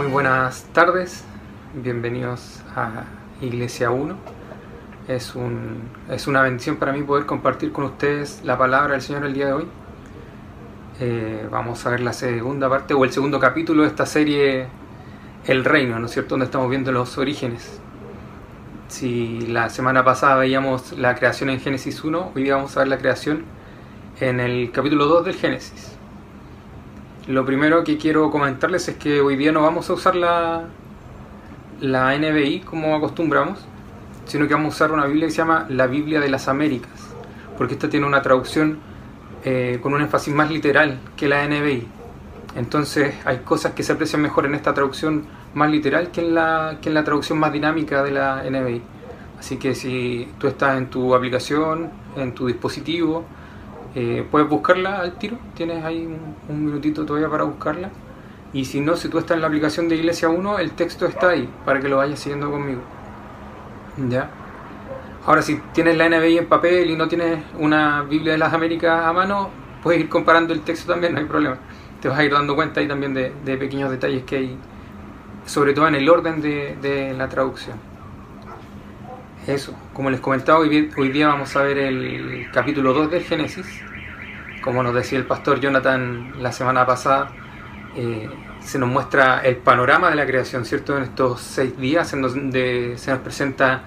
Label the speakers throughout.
Speaker 1: Muy buenas tardes, bienvenidos a Iglesia 1. Es, un, es una bendición para mí poder compartir con ustedes la palabra del Señor el día de hoy. Eh, vamos a ver la segunda parte o el segundo capítulo de esta serie El Reino, ¿no es cierto? Donde estamos viendo los orígenes. Si la semana pasada veíamos la creación en Génesis 1, hoy vamos a ver la creación en el capítulo 2 del Génesis. Lo primero que quiero comentarles es que hoy día no vamos a usar la, la NBI como acostumbramos, sino que vamos a usar una Biblia que se llama la Biblia de las Américas, porque esta tiene una traducción eh, con un énfasis más literal que la NBI. Entonces hay cosas que se aprecian mejor en esta traducción más literal que en la, que en la traducción más dinámica de la NBI. Así que si tú estás en tu aplicación, en tu dispositivo, eh, puedes buscarla al tiro, tienes ahí un, minutito todavía para buscarla. Y si no, si tú estás en la aplicación de Iglesia 1, el texto está ahí para que lo vayas siguiendo conmigo. ¿Ya? Ahora, si tienes la NBI en papel y no tienes una Biblia de las Américas a mano, puedes ir comparando el texto también, no hay problema. Te vas a ir dando cuenta ahí también de, pequeños detalles que hay, sobre todo en el orden de, de la traducción. Eso, como les comentaba, hoy, día vamos a ver el capítulo 2 del Génesis. Como nos decía el pastor Jonathan la semana pasada, eh, se nos muestra el panorama de la creación, ¿cierto? En estos seis días en donde se nos presenta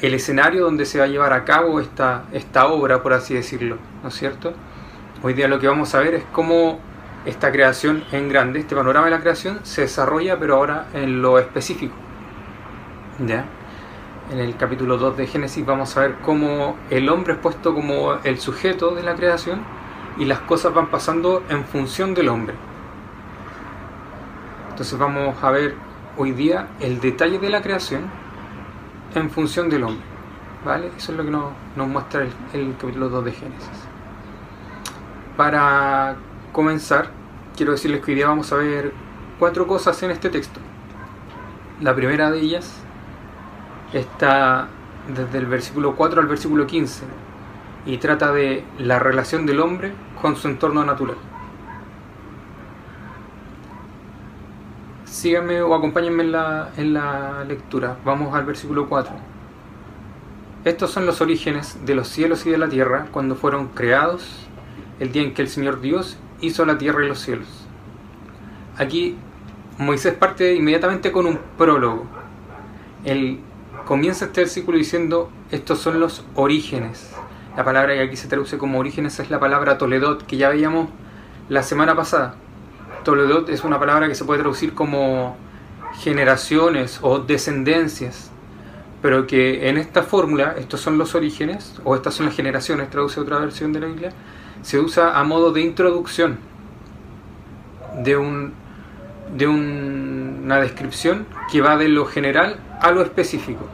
Speaker 1: el escenario donde se va a llevar a cabo esta, esta obra, por así decirlo, ¿no es cierto? Hoy día lo que vamos a ver es cómo esta creación en grande, este panorama de la creación, se desarrolla, pero ahora en lo específico. ¿Ya? En el capítulo 2 de Génesis vamos a ver cómo el hombre es puesto como el sujeto de la creación y las cosas van pasando en función del hombre. Entonces vamos a ver hoy día el detalle de la creación en función del hombre. ¿Vale? Eso es lo que nos, muestra el, el capítulo 2 de Génesis. Para comenzar, quiero decirles que hoy día vamos a ver cuatro cosas en este texto. La primera de ellas está desde el versículo 4 al versículo 15 y trata de la relación del hombre con su entorno natural. Síganme o acompáñenme en la, en la lectura. Vamos al versículo 4. Estos son los orígenes de los cielos y de la tierra cuando fueron creados el día en que el Señor Dios hizo la tierra y los cielos. Aquí Moisés parte inmediatamente con un prólogo. El comienza este versículo diciendo, estos son los orígenes. La palabra que aquí se traduce como orígenes es la palabra Toledot, que ya veíamos la semana pasada. Toledot es una palabra que se puede traducir como generaciones o descendencias, pero que en esta fórmula, estos son los orígenes, o estas son las generaciones, traduce otra versión de la Biblia, se usa a modo de introducción de, un, de una descripción que va de lo general a lo específico.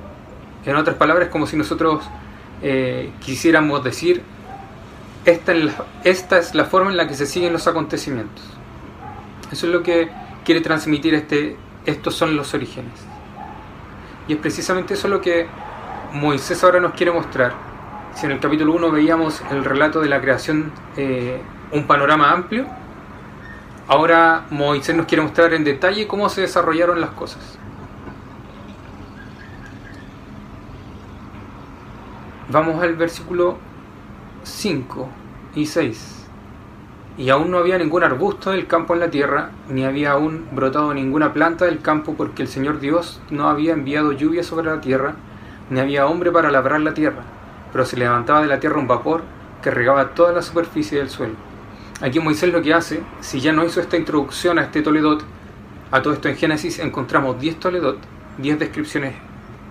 Speaker 1: En otras palabras, como si nosotros eh, quisiéramos decir, esta es, la, esta es la forma en la que se siguen los acontecimientos. Eso es lo que quiere transmitir este, estos son los orígenes. Y es precisamente eso lo que Moisés ahora nos quiere mostrar. Si en el capítulo 1 veíamos el relato de la creación, eh, un panorama amplio, ahora Moisés nos quiere mostrar en detalle cómo se desarrollaron las cosas. Vamos al versículo 5 y 6. Y aún no había ningún arbusto del campo en la tierra, ni había aún brotado ninguna planta del campo, porque el Señor Dios no había enviado lluvia sobre la tierra, ni había hombre para labrar la tierra, pero se levantaba de la tierra un vapor que regaba toda la superficie del suelo. Aquí Moisés lo que hace, si ya no hizo esta introducción a este Toledot, a todo esto en Génesis encontramos 10 Toledot, 10 descripciones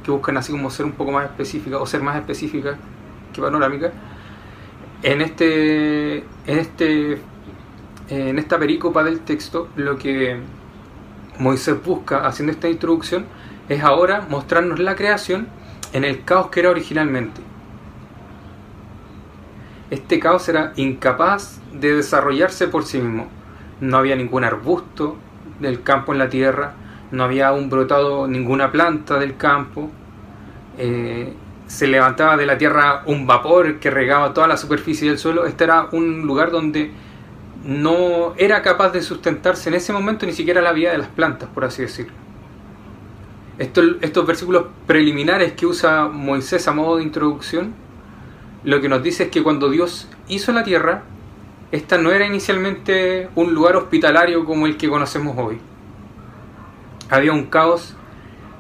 Speaker 1: que buscan así como ser un poco más específicas o ser más específicas que panorámicas. En este, en este, en esta pericopa del texto, lo que Moisés busca haciendo esta introducción es ahora mostrarnos la creación en el caos que era originalmente. Este caos era incapaz de desarrollarse por sí mismo. No había ningún arbusto del campo en la tierra, no había aún brotado ninguna planta del campo, eh, se levantaba de la tierra un vapor que regaba toda la superficie del suelo. Este era un lugar donde no era capaz de sustentarse en ese momento ni siquiera la vida de las plantas, por así decirlo. estos versículos preliminares que usa Moisés a modo de introducción, lo que nos dice es que cuando Dios hizo la tierra, esta no era inicialmente un lugar hospitalario como el que conocemos hoy. Había un caos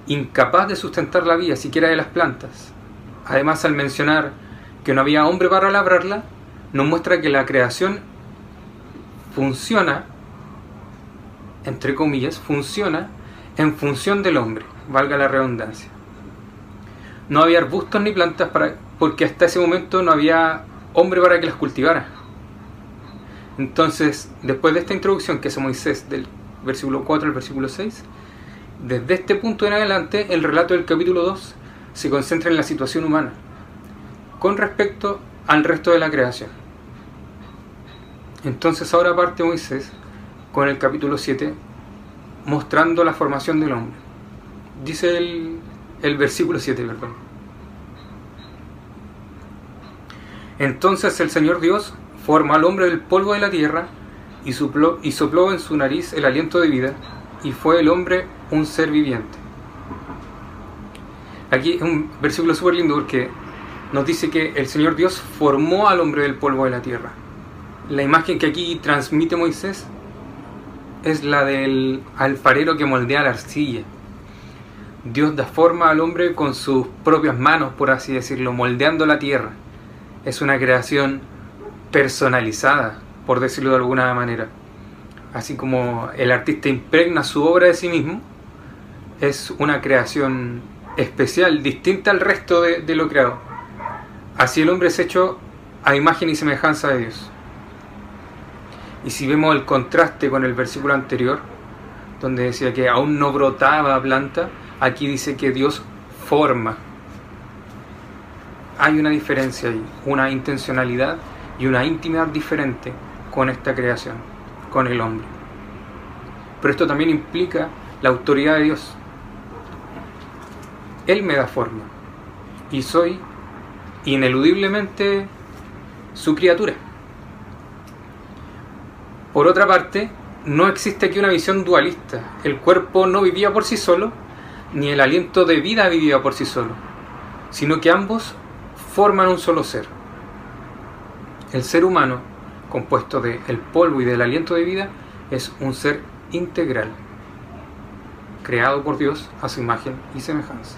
Speaker 1: incapaz de sustentar la vida, siquiera de las plantas. Además, al mencionar que no había hombre para labrarla, nos muestra que la creación funciona, entre comillas, funciona en función del hombre, valga la redundancia. No había arbustos ni plantas para, porque hasta ese momento no había hombre para que las cultivara. Entonces, después de esta introducción que hace Moisés del versículo 4 al versículo 6, desde este punto en adelante el relato del capítulo 2 se concentra en la situación humana con respecto al resto de la creación. Entonces ahora parte Moisés con el capítulo 7 mostrando la formación del hombre. Dice el, el versículo 7, perdón. Entonces el Señor Dios formó al hombre del polvo de la tierra y sopló, y sopló en su nariz el aliento de vida y fue el hombre un ser viviente. Aquí es un versículo súper lindo porque nos dice que el Señor Dios formó al hombre del polvo de la tierra. La imagen que aquí transmite Moisés es la del alfarero que moldea la arcilla. Dios da forma al hombre con sus propias manos, por así decirlo, moldeando la tierra. Es una creación personalizada, por decirlo de alguna manera. Así como el artista impregna su obra de sí mismo, es una creación especial, distinta al resto de, lo creado. Así el hombre es hecho a imagen y semejanza de Dios. Y si vemos el contraste con el versículo anterior, donde decía que aún no brotaba planta, aquí dice que Dios forma. Hay una diferencia ahí, una intencionalidad y una intimidad diferente con esta creación, con el hombre. Pero esto también implica la autoridad de Dios. Él me da forma y soy ineludiblemente su criatura. Por otra parte, no existe aquí una visión dualista. El cuerpo no vivía por sí solo, ni el aliento de vida vivía por sí solo, sino que ambos forman un solo ser. El ser humano, compuesto del el polvo y del aliento de vida, es un ser integral, creado por Dios a su imagen y semejanza.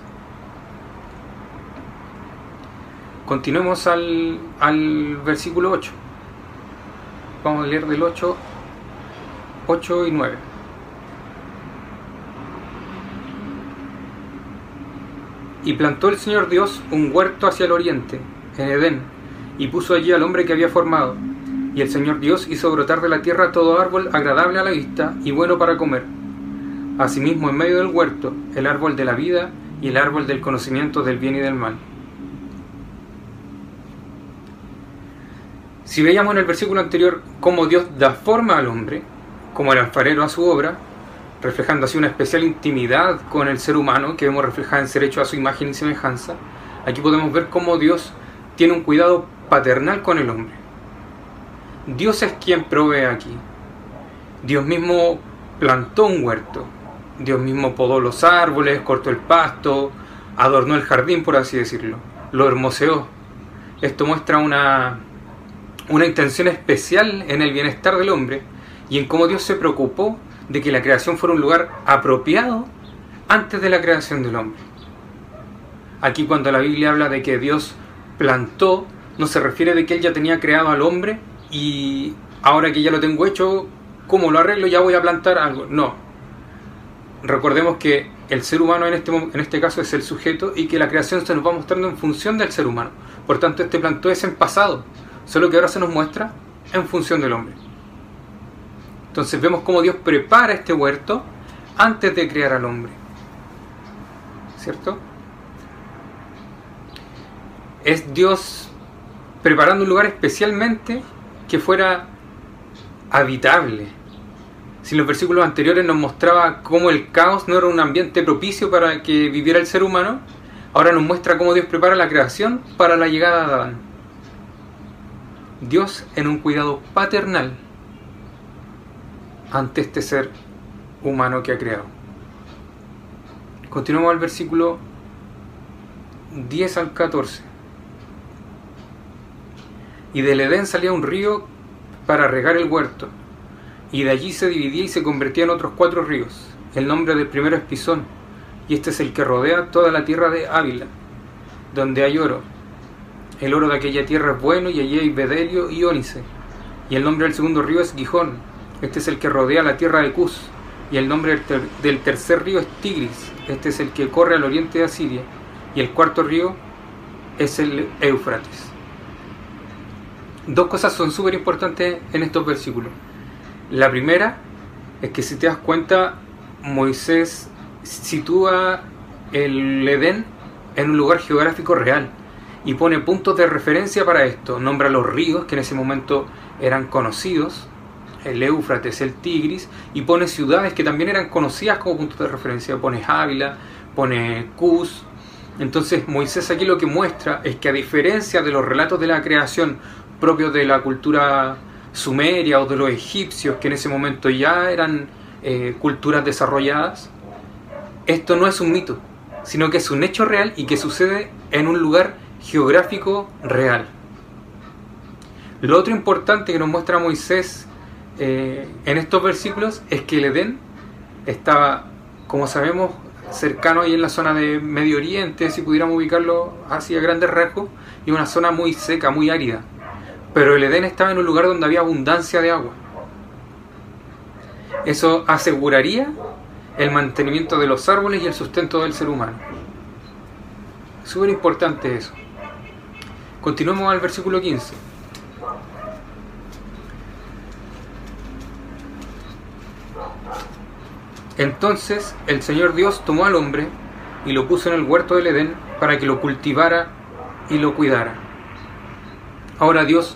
Speaker 1: Continuemos al, al versículo 8. Vamos a leer del 8, 8 y 9. Y plantó el Señor Dios un huerto hacia el oriente, en Edén, y puso allí al hombre que había formado. Y el Señor Dios hizo brotar de la tierra todo árbol agradable a la vista y bueno para comer. Asimismo, en medio del huerto, el árbol de la vida y el árbol del conocimiento del bien y del mal. Si veíamos en el versículo anterior cómo Dios da forma al hombre, como el alfarero a su obra, reflejando así una especial intimidad con el ser humano que vemos reflejada en ser hecho a su imagen y semejanza, aquí podemos ver cómo Dios tiene un cuidado paternal con el hombre. Dios es quien provee aquí. Dios mismo plantó un huerto. Dios mismo podó los árboles, cortó el pasto, adornó el jardín, por así decirlo. Lo hermoseó. Esto muestra una una intención especial en el bienestar del hombre y en cómo Dios se preocupó de que la creación fuera un lugar apropiado antes de la creación del hombre. Aquí cuando la Biblia habla de que Dios plantó, no se refiere de que Él ya tenía creado al hombre y ahora que ya lo tengo hecho, ¿cómo lo arreglo? Ya voy a plantar algo. No. Recordemos que el ser humano en este, en este caso es el sujeto y que la creación se nos va mostrando en función del ser humano. Por tanto, este plantó es en pasado solo que ahora se nos muestra en función del hombre. Entonces vemos cómo Dios prepara este huerto antes de crear al hombre. ¿Cierto? Es Dios preparando un lugar especialmente que fuera habitable. Si en los versículos anteriores nos mostraba cómo el caos no era un ambiente propicio para que viviera el ser humano, ahora nos muestra cómo Dios prepara la creación para la llegada de Adán. Dios en un cuidado paternal ante este ser humano que ha creado. Continuamos al versículo 10 al 14. Y del Edén salía un río para regar el huerto, y de allí se dividía y se convertía en otros cuatro ríos. El nombre del primero es Pisón, y este es el que rodea toda la tierra de Ávila, donde hay oro. El oro de aquella tierra es bueno, y allí hay bedelio y ónice. Y el nombre del segundo río es Gijón, este es el que rodea la tierra de Cus. Y el nombre del tercer río es Tigris, este es el que corre al oriente de Asiria. Y el cuarto río es el Éufrates. Dos cosas son súper importantes en estos versículos. La primera es que si te das cuenta, Moisés sitúa el Edén en un lugar geográfico real y pone puntos de referencia para esto. Nombra los ríos que en ese momento eran conocidos, el Éufrates, el Tigris, y pone ciudades que también eran conocidas como puntos de referencia. Pone Ávila, pone Cus. Entonces Moisés aquí lo que muestra es que a diferencia de los relatos de la creación propios de la cultura sumeria o de los egipcios, que en ese momento ya eran eh, culturas desarrolladas, esto no es un mito, sino que es un hecho real y que sucede en un lugar geográfico real. Lo otro importante que nos muestra Moisés eh, en estos versículos es que el Edén estaba, como sabemos, cercano ahí en la zona de Medio Oriente, si pudiéramos ubicarlo así a grandes rasgos, y una zona muy seca, muy árida. Pero el Edén estaba en un lugar donde había abundancia de agua. Eso aseguraría el mantenimiento de los árboles y el sustento del ser humano. Súper importante eso. Continuemos al versículo 15. Entonces el Señor Dios tomó al hombre y lo puso en el huerto del Edén para que lo cultivara y lo cuidara. Ahora Dios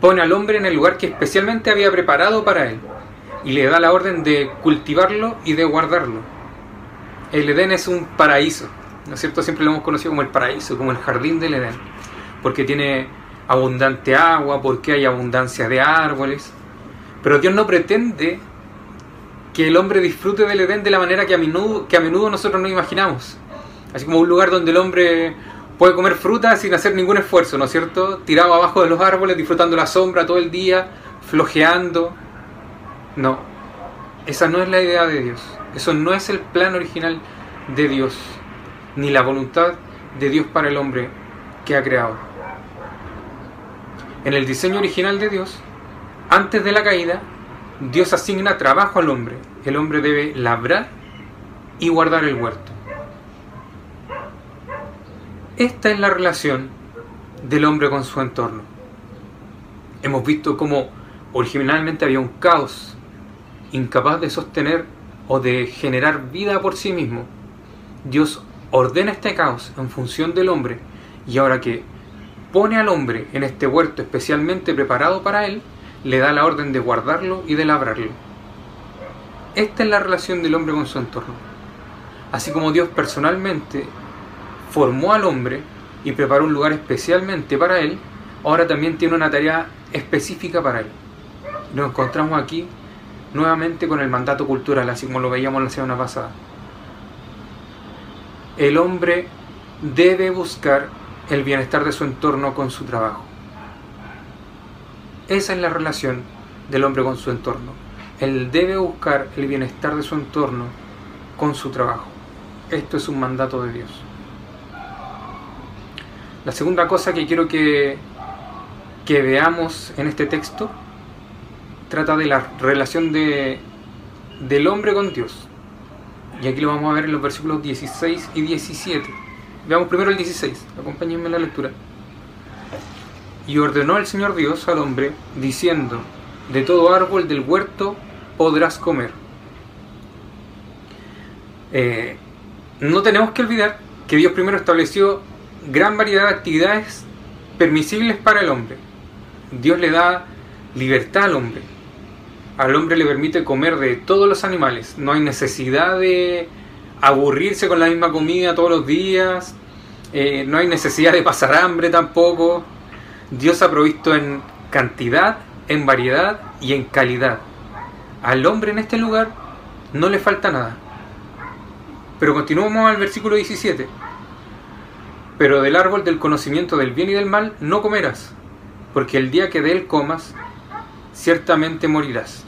Speaker 1: pone al hombre en el lugar que especialmente había preparado para él y le da la orden de cultivarlo y de guardarlo. El Edén es un paraíso, ¿no es cierto? Siempre lo hemos conocido como el paraíso, como el jardín del Edén, porque tiene abundante agua, porque hay abundancia de árboles. Pero Dios no pretende que el hombre disfrute del Edén de la manera que a menudo, que a menudo nosotros no imaginamos. Así como un lugar donde el hombre puede comer fruta sin hacer ningún esfuerzo, ¿no es cierto? Tirado abajo de los árboles, disfrutando la sombra todo el día, flojeando. No, esa no es la idea de Dios. Eso no es el plan original de Dios, ni la voluntad de Dios para el hombre que ha creado. En el diseño original de Dios, antes de la caída, Dios asigna trabajo al hombre. El hombre debe labrar y guardar el huerto. Esta es la relación del hombre con su entorno. Hemos visto cómo originalmente había un caos, incapaz de sostener o de generar vida por sí mismo. Dios ordena este caos en función del hombre y ahora que pone al hombre en este huerto especialmente preparado para él, le da la orden de guardarlo y de labrarlo. Esta es la relación del hombre con su entorno. Así como Dios personalmente formó al hombre y preparó un lugar especialmente para él, ahora también tiene una tarea específica para él. Nos encontramos aquí nuevamente con el mandato cultural, así como lo veíamos la semana pasada. El hombre debe buscar el bienestar de su entorno con su trabajo. Esa es la relación del hombre con su entorno. Él debe buscar el bienestar de su entorno con su trabajo. Esto es un mandato de Dios. La segunda cosa que quiero que, que veamos en este texto trata de la relación de, del hombre con Dios. Y aquí lo vamos a ver en los versículos 16 y 17. Veamos primero el 16. Acompáñenme en la lectura. Y ordenó el Señor Dios al hombre, diciendo, de todo árbol del huerto podrás comer. Eh, no tenemos que olvidar que Dios primero estableció gran variedad de actividades permisibles para el hombre. Dios le da libertad al hombre. Al hombre le permite comer de todos los animales. No hay necesidad de aburrirse con la misma comida todos los días. Eh, no hay necesidad de pasar hambre tampoco. Dios ha provisto en cantidad, en variedad y en calidad. al hombre en este lugar no le falta nada. Pero continuamos al versículo 17. Pero del árbol del conocimiento del bien y del mal no comerás, porque el día que de él comas, ciertamente morirás.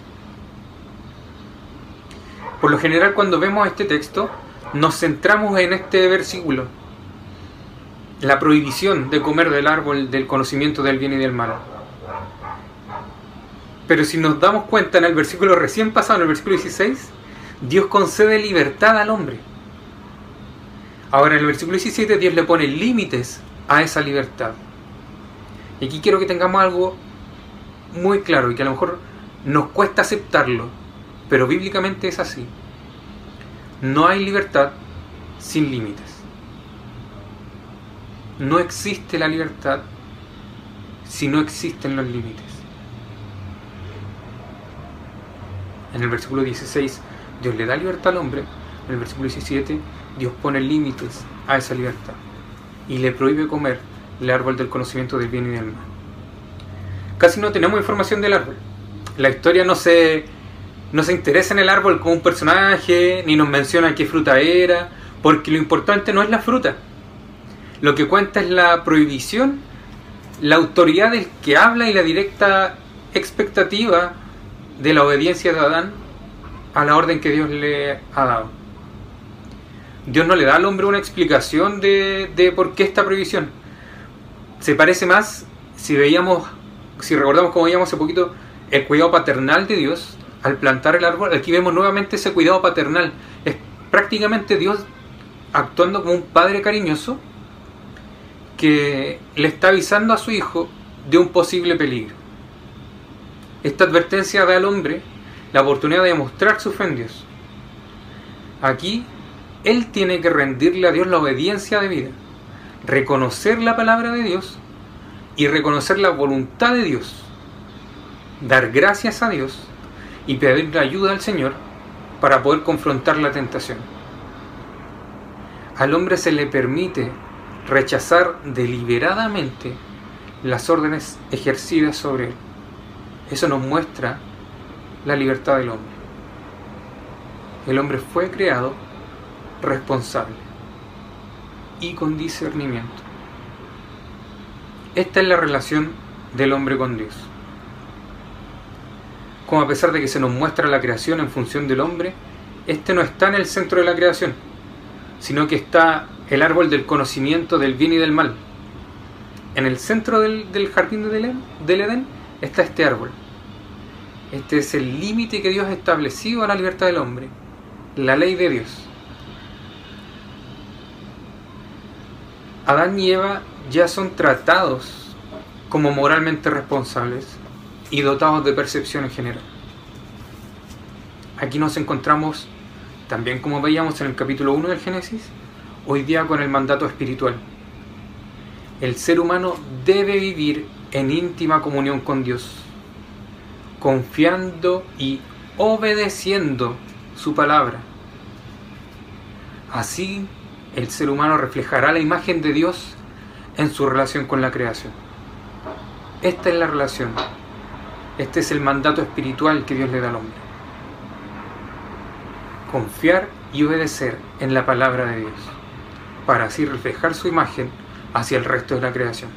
Speaker 1: Por lo general cuando vemos este texto, nos centramos en este versículo, la prohibición de comer del árbol del conocimiento del bien y del mal. Pero si nos damos cuenta en el versículo recién pasado, en el versículo 16, Dios concede libertad al hombre. Ahora en el versículo 17 Dios le pone límites a esa libertad. Y aquí quiero que tengamos algo muy claro y que a lo mejor nos cuesta aceptarlo, pero bíblicamente es así. No hay libertad sin límites. No existe la libertad si no existen los límites. En el versículo 16 Dios le da libertad al hombre, en el versículo 17 Dios pone límites a esa libertad y le prohíbe comer el árbol del conocimiento del bien y del mal. Casi no tenemos información del árbol. La historia no se, no se interesa en el árbol como un personaje, ni nos menciona qué fruta era, porque lo importante no es la fruta. Lo que cuenta es la prohibición, la autoridad del que habla y la directa expectativa de la obediencia de Adán a la orden que Dios le ha dado. Dios no le da al hombre una explicación de, por qué esta prohibición. Se parece más, si veíamos, si recordamos como veíamos hace poquito, el cuidado paternal de Dios al plantar el árbol. Aquí vemos nuevamente ese cuidado paternal. Es prácticamente Dios actuando como un padre cariñoso que le está avisando a su hijo de un posible peligro. Esta advertencia da al hombre la oportunidad de mostrar su fe en Dios. Aquí, él tiene que rendirle a Dios la obediencia de vida, reconocer la palabra de Dios y reconocer la voluntad de Dios, dar gracias a Dios y pedirle ayuda al Señor para poder confrontar la tentación. Al hombre se le permite rechazar deliberadamente las órdenes ejercidas sobre él. Eso nos muestra la libertad del hombre. El hombre fue creado responsable y con discernimiento. Esta es la relación del hombre con Dios. Como a pesar de que se nos muestra la creación en función del hombre, este no está en el centro de la creación, sino que está el árbol del conocimiento del bien y del mal. En el centro del, jardín del Edén está este árbol, este es el límite que Dios ha establecido a la libertad del hombre, la ley de Dios. Adán y Eva ya son tratados como moralmente responsables y dotados de percepción en general. Aquí nos encontramos, también como veíamos en el capítulo 1 del Génesis, hoy día con el mandato espiritual. El ser humano debe vivir en íntima comunión con Dios confiando y obedeciendo su palabra. Así el ser humano reflejará la imagen de Dios en su relación con la creación. Esta es la relación. Este es el mandato espiritual que Dios le da al hombre. Confiar y obedecer en la palabra de Dios, para así reflejar su imagen hacia el resto de la creación.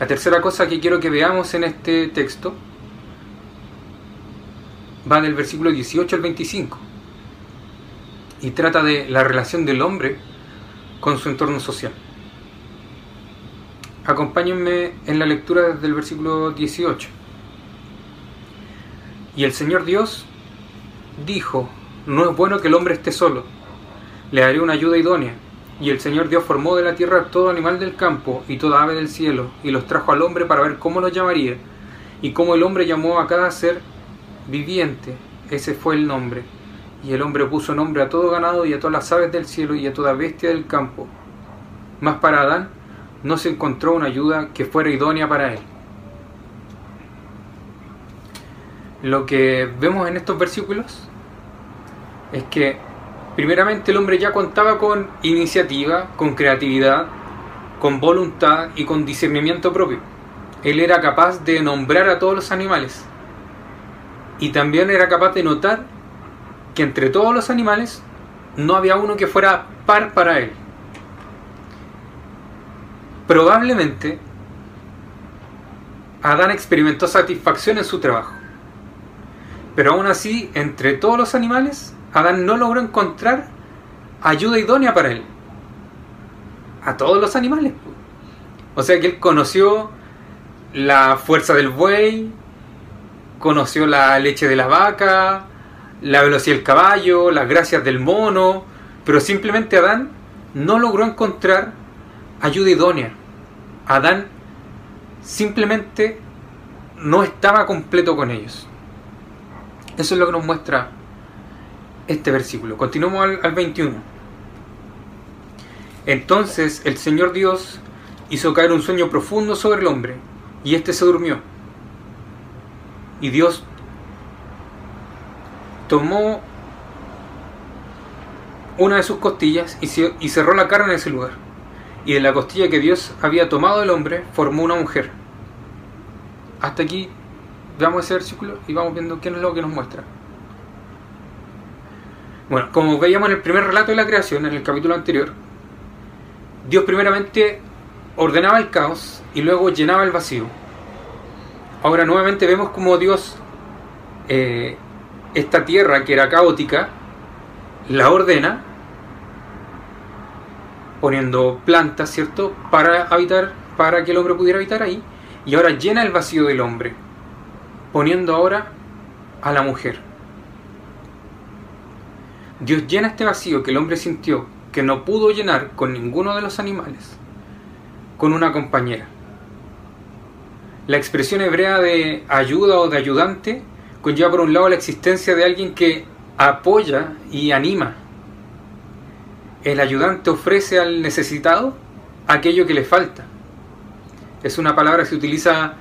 Speaker 1: La tercera cosa que quiero que veamos en este texto va del versículo 18 al 25 y trata de la relación del hombre con su entorno social. Acompáñenme en la lectura desde el versículo 18. Y el Señor Dios dijo, no es bueno que el hombre esté solo, le haré una ayuda idónea y el Señor Dios formó de la tierra todo animal del campo y toda ave del cielo, y los trajo al hombre para ver cómo los llamaría. Y cómo el hombre llamó a cada ser viviente, ese fue el nombre. Y el hombre puso nombre a todo ganado y a todas las aves del cielo y a toda bestia del campo. Mas para Adán no se encontró una ayuda que fuera idónea para él. Lo que vemos en estos versículos es que primeramente el hombre ya contaba con iniciativa, con creatividad, con voluntad y con discernimiento propio. Él era capaz de nombrar a todos los animales Y también era capaz de notar que entre todos los animales no había uno que fuera par para él. Probablemente Adán experimentó satisfacción en su trabajo. Pero aún así, entre todos los animales, Adán no logró encontrar ayuda idónea para él. A todos los animales. O sea que él conoció la fuerza del buey, conoció la leche de la vaca, la velocidad del caballo, las gracias del mono, pero simplemente Adán no logró encontrar ayuda idónea. Adán simplemente no estaba completo con ellos. Eso es lo que nos muestra este versículo. Continuamos al, al 21. Entonces el Señor Dios hizo caer un sueño profundo sobre el hombre, y éste se durmió. Y Dios tomó una de sus costillas y cerró la carne en ese lugar. Y de la costilla que Dios había tomado del hombre, formó una mujer. Hasta aquí veamos ese versículo y vamos viendo qué es lo que nos muestra. Bueno, como veíamos en el primer relato de la creación, en el capítulo anterior, Dios primeramente ordenaba el caos y luego llenaba el vacío. Ahora nuevamente vemos como Dios, eh, esta tierra que era caótica, la ordena poniendo plantas, ¿cierto? Para habitar, para que el hombre pudiera habitar ahí. Y ahora llena el vacío del hombre, poniendo ahora a la mujer. Dios llena este vacío que el hombre sintió que no pudo llenar con ninguno de los animales, con una compañera. La expresión hebrea de ayuda o de ayudante conlleva por un lado la existencia de alguien que apoya y anima el ayudante ofrece al necesitado aquello que le falta. Es una palabra que se utiliza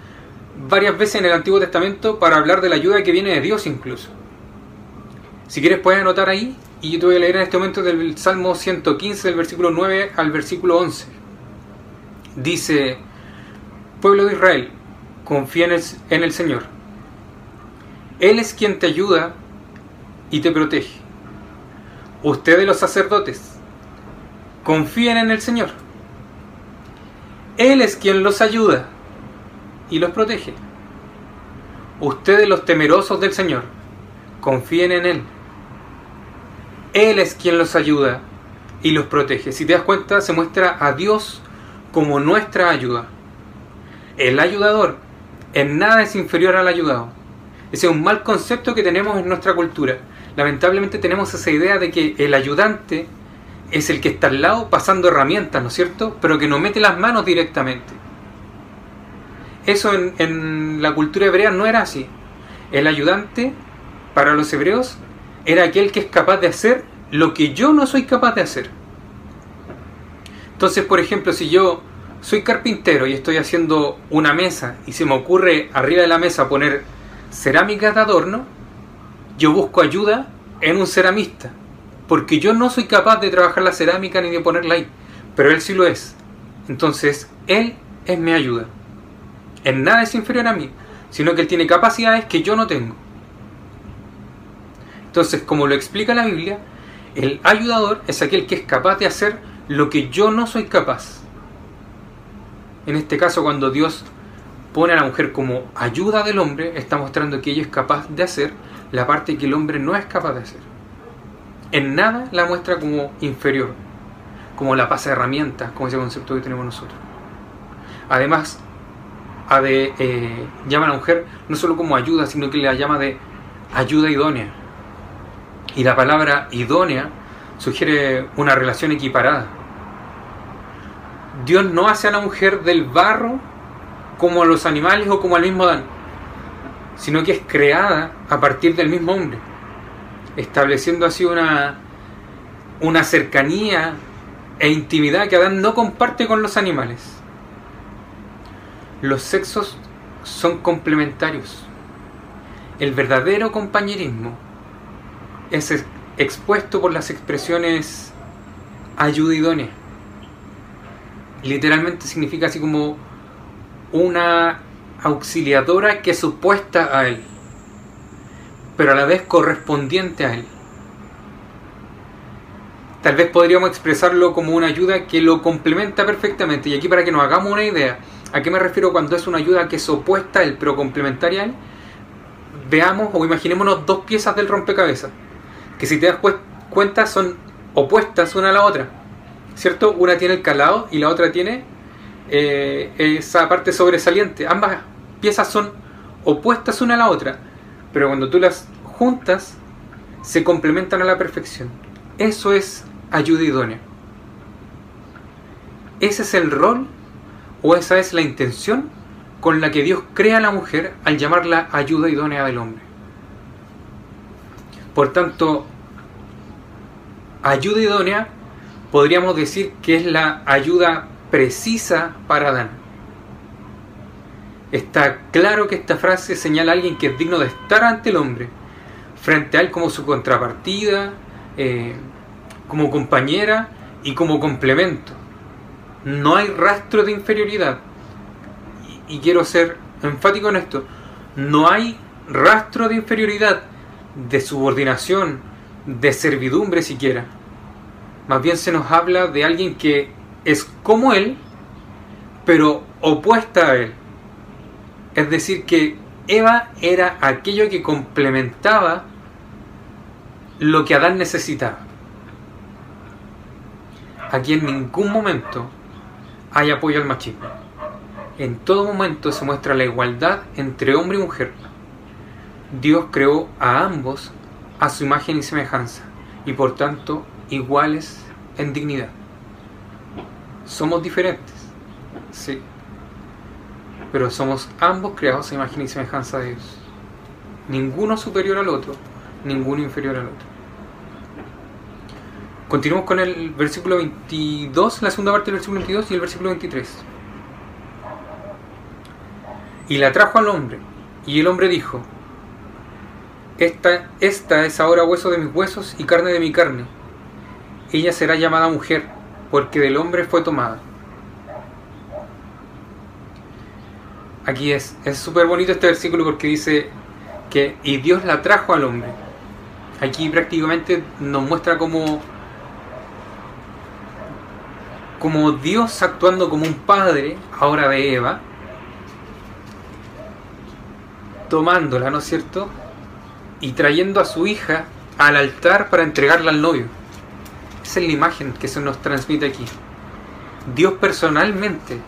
Speaker 1: varias veces en el Antiguo Testamento para hablar de la ayuda que viene de Dios incluso. Si quieres puedes anotar ahí y yo te voy a leer en este momento del Salmo 115 del versículo 9 al versículo 11. Dice, pueblo de Israel, confía en el Señor. Él es quien te ayuda y te protege. Ustedes los sacerdotes, confíen en el Señor. Él es quien los ayuda y los protege. Ustedes los temerosos del Señor, confíen en Él. Él es quien los ayuda y los protege. Si te das cuenta, se muestra a Dios como nuestra ayuda. El ayudador en nada es inferior al ayudado. Ese es un mal concepto que tenemos en nuestra cultura. Lamentablemente tenemos esa idea de que el ayudante es el que está al lado pasando herramientas, ¿no es cierto? Pero que no mete las manos directamente. Eso en, la cultura hebrea no era así. El ayudante, para los hebreos, era aquel que es capaz de hacer lo que yo no soy capaz de hacer. Entonces, por ejemplo, si yo soy carpintero y estoy haciendo una mesa y se me ocurre arriba de la mesa poner cerámica de adorno, yo busco ayuda en un ceramista porque yo no soy capaz de trabajar la cerámica ni de ponerla ahí, pero él sí lo es. Entonces, él es mi ayuda. En nada es inferior a mí, sino que él tiene capacidades que yo no tengo. Entonces, como lo explica la Biblia, el ayudador es aquel que es capaz de hacer lo que yo no soy capaz. En este caso, cuando Dios pone a la mujer como ayuda del hombre, está mostrando que ella es capaz de hacer la parte que el hombre no es capaz de hacer en nada la muestra como inferior, como la pasa de herramientas, como ese concepto que tenemos nosotros. Además, eh, llama a la mujer no solo como ayuda, sino que la llama de ayuda idónea. Y la palabra idónea sugiere una relación equiparada. Dios no hace a la mujer del barro como a los animales o como al mismo Adán, sino que es creada a partir del mismo hombre estableciendo así una, una cercanía e intimidad que Adán no comparte con los animales. Los sexos son complementarios. El verdadero compañerismo es expuesto por las expresiones ayuda idónea. Literalmente significa así como una auxiliadora que es supuesta a él pero a la vez correspondiente a Él. Tal vez podríamos expresarlo como una ayuda que lo complementa perfectamente. Y aquí para que nos hagamos una idea, ¿a qué me refiero cuando es una ayuda que es opuesta a Él, pero complementaria a Él? Veamos o imaginémonos dos piezas del rompecabezas, que si te das cuenta son opuestas una a la otra. ¿Cierto? Una tiene el calado y la otra tiene eh, esa parte sobresaliente. Ambas piezas son opuestas una a la otra, pero cuando tú las juntas se complementan a la perfección. Eso es ayuda idónea. Ese es el rol o esa es la intención con la que Dios crea a la mujer al llamarla ayuda idónea del hombre. Por tanto, ayuda idónea podríamos decir que es la ayuda precisa para Adán. Está claro que esta frase señala a alguien que es digno de estar ante el hombre, frente a él como su contrapartida, eh, como compañera y como complemento. No hay rastro de inferioridad. Y, y quiero ser enfático en esto. No hay rastro de inferioridad, de subordinación, de servidumbre siquiera. Más bien se nos habla de alguien que es como Él, pero opuesta a Él. Es decir, que Eva era aquello que complementaba lo que Adán necesitaba. Aquí en ningún momento hay apoyo al machismo. En todo momento se muestra la igualdad entre hombre y mujer. Dios creó a ambos a su imagen y semejanza y por tanto iguales en dignidad. Somos diferentes, sí, pero somos ambos creados a imagen y semejanza de Dios. Ninguno superior al otro, ninguno inferior al otro. Continuamos con el versículo 22, la segunda parte del versículo 22 y el versículo 23. Y la trajo al hombre, y el hombre dijo, esta, esta es ahora hueso de mis huesos y carne de mi carne. Ella será llamada mujer, porque del hombre fue tomada. Aquí es súper bonito este versículo porque dice que y Dios la trajo al hombre. Aquí prácticamente nos muestra como Dios actuando como un padre, ahora de Eva, tomándola, ¿no es cierto? Y trayendo a su hija al altar para entregarla al novio. Esa es la imagen que se nos transmite aquí. Dios personalmente,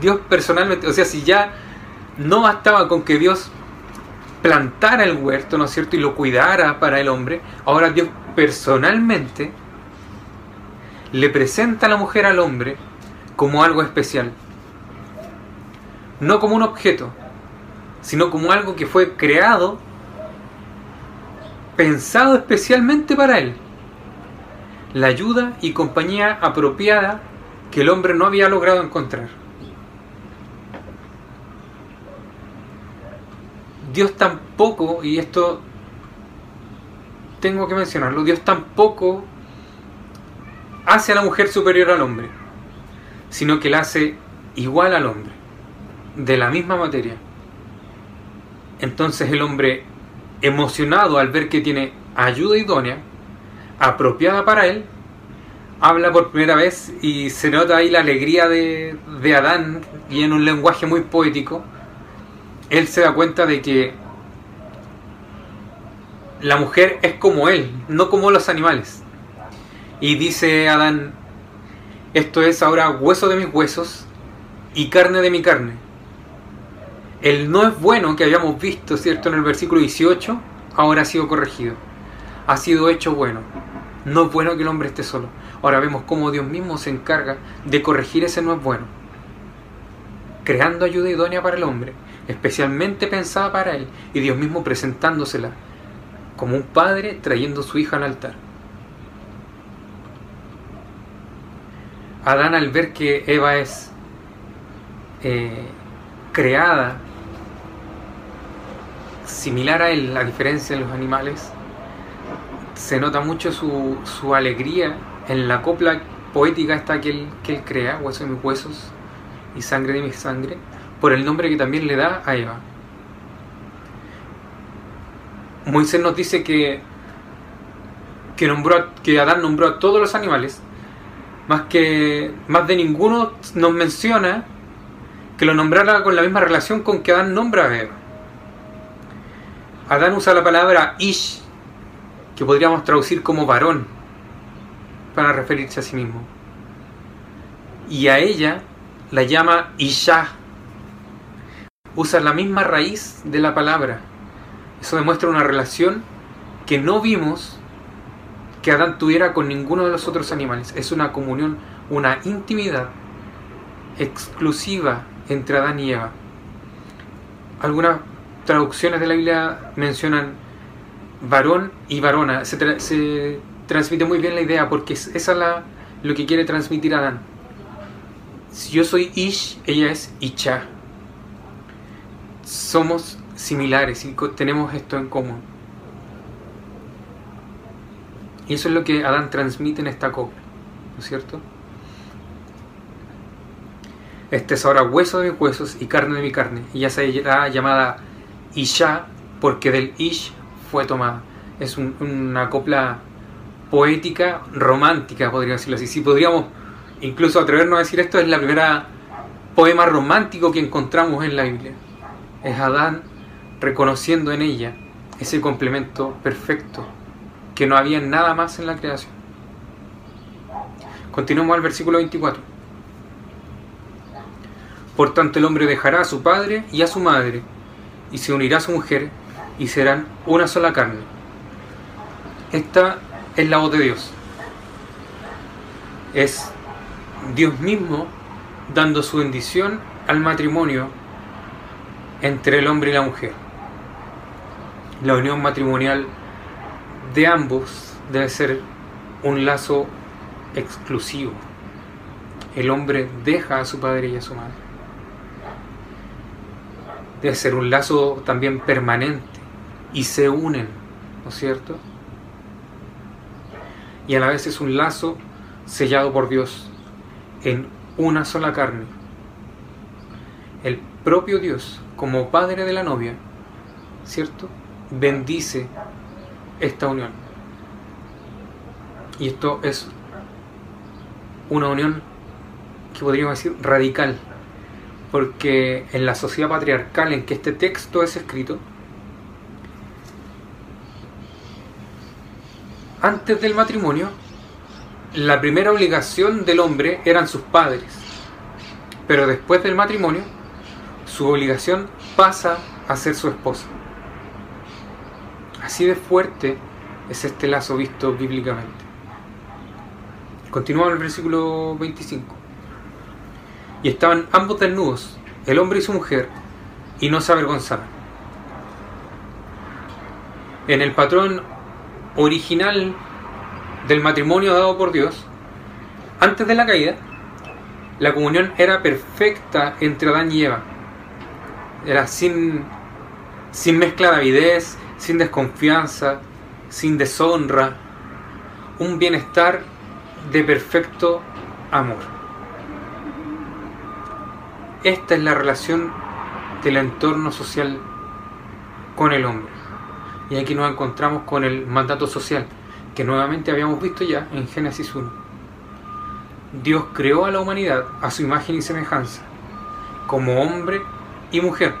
Speaker 1: Dios personalmente, o sea, si ya no bastaba con que Dios plantara el huerto, ¿no es cierto? Y lo cuidara para el hombre, ahora Dios personalmente le presenta a la mujer al hombre como algo especial. No como un objeto, sino como algo que fue creado, pensado especialmente para él. La ayuda y compañía apropiada que el hombre no había logrado encontrar. Dios tampoco, y esto tengo que mencionarlo, Dios tampoco hace a la mujer superior al hombre, sino que la hace igual al hombre, de la misma materia. Entonces el hombre, emocionado al ver que tiene ayuda idónea, apropiada para él, habla por primera vez y se nota ahí la alegría de, de Adán y en un lenguaje muy poético, él se da cuenta de que la mujer es como él, no como los animales. Y dice Adán, esto es ahora hueso de mis huesos y carne de mi carne. El no es bueno que habíamos visto, ¿cierto? En el versículo 18, ahora ha sido corregido. Ha sido hecho bueno. No es bueno que el hombre esté solo. Ahora vemos cómo Dios mismo se encarga de corregir ese no es bueno. Creando ayuda idónea para el hombre, especialmente pensada para él, y Dios mismo presentándosela como un padre trayendo a su hija al altar. Adán al ver que Eva es eh, creada similar a él, a diferencia de los animales, se nota mucho su, su alegría en la copla poética esta que él, que él crea, hueso de mis huesos y sangre de mi sangre, por el nombre que también le da a Eva. Moisés nos dice que, que, nombró, que Adán nombró a todos los animales, más, que, más de ninguno nos menciona que lo nombrara con la misma relación con que Adán nombra a Eva. Adán usa la palabra ish, que podríamos traducir como varón, para referirse a sí mismo. Y a ella la llama Isha. Usa la misma raíz de la palabra. Eso demuestra una relación que no vimos que Adán tuviera con ninguno de los otros animales. Es una comunión, una intimidad exclusiva entre Adán y Eva. Algunas traducciones de la Biblia mencionan varón y varona. Se, transmite muy bien la idea porque es, esa es la, lo que quiere transmitir Adán. Si yo soy Ish, ella es Icha. Somos similares y tenemos esto en común. Y eso es lo que Adán transmite en esta copla, ¿no es cierto? Este es ahora hueso de huesos y carne de mi carne. Y ya será llamada Isha porque del Ish fue tomada. Es una copla poética, romántica, podría decirlo así. Si podríamos incluso atrevernos a decir esto, es la primera poema romántico que encontramos en la Biblia. Es Adán reconociendo en ella ese complemento perfecto, que no había nada más en la creación. Continuamos al versículo 24. Por tanto el hombre dejará a su padre y a su madre, y se unirá a su mujer, y serán una sola carne. Esta es la voz de Dios. Es Dios mismo dando su bendición al matrimonio entre el hombre y la mujer. La unión matrimonial de ambos debe ser un lazo exclusivo. El hombre deja a su padre y a su madre. Debe ser un lazo también permanente y se unen, ¿no es cierto? Y a la vez es un lazo sellado por Dios en una sola carne. El propio Dios, como padre de la novia, ¿cierto? Bendice esta unión. Y esto es una unión que podríamos decir radical, porque en la sociedad patriarcal en que este texto es escrito, antes del matrimonio, la primera obligación del hombre eran sus padres, pero después del matrimonio, su obligación pasa a ser su esposa. Así de fuerte es este lazo visto bíblicamente. Continuamos el versículo 25. Y estaban ambos desnudos, el hombre y su mujer, y no se avergonzaban. En el patrón original del matrimonio dado por Dios, antes de la caída, la comunión era perfecta entre Adán y Eva. Era sin, sin mezcla de avidez, sin desconfianza, sin deshonra, un bienestar de perfecto amor. Esta es la relación del entorno social con el hombre. Y aquí nos encontramos con el mandato social que nuevamente habíamos visto ya en Génesis 1. Dios creó a la humanidad a su imagen y semejanza, como hombre y mujer.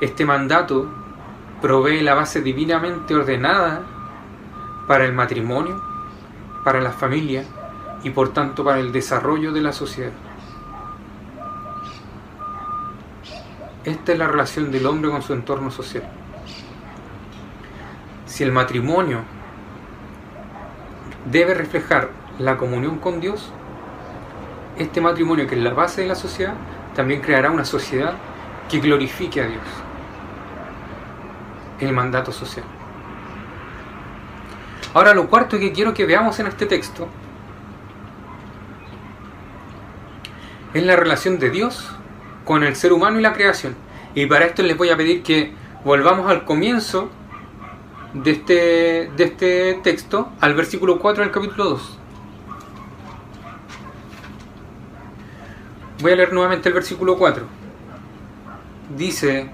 Speaker 1: Este mandato provee la base divinamente ordenada para el matrimonio, para la familia y por tanto para el desarrollo de la sociedad. Esta es la relación del hombre con su entorno social si el matrimonio debe reflejar la comunión con Dios, este matrimonio que es la base de la sociedad, también creará una sociedad que glorifique a Dios. El mandato social. Ahora lo cuarto que quiero que veamos en este texto es la relación de Dios con el ser humano y la creación. Y para esto les voy a pedir que volvamos al comienzo de este, de este texto al versículo 4 del capítulo 2. Voy a leer nuevamente el versículo 4. Dice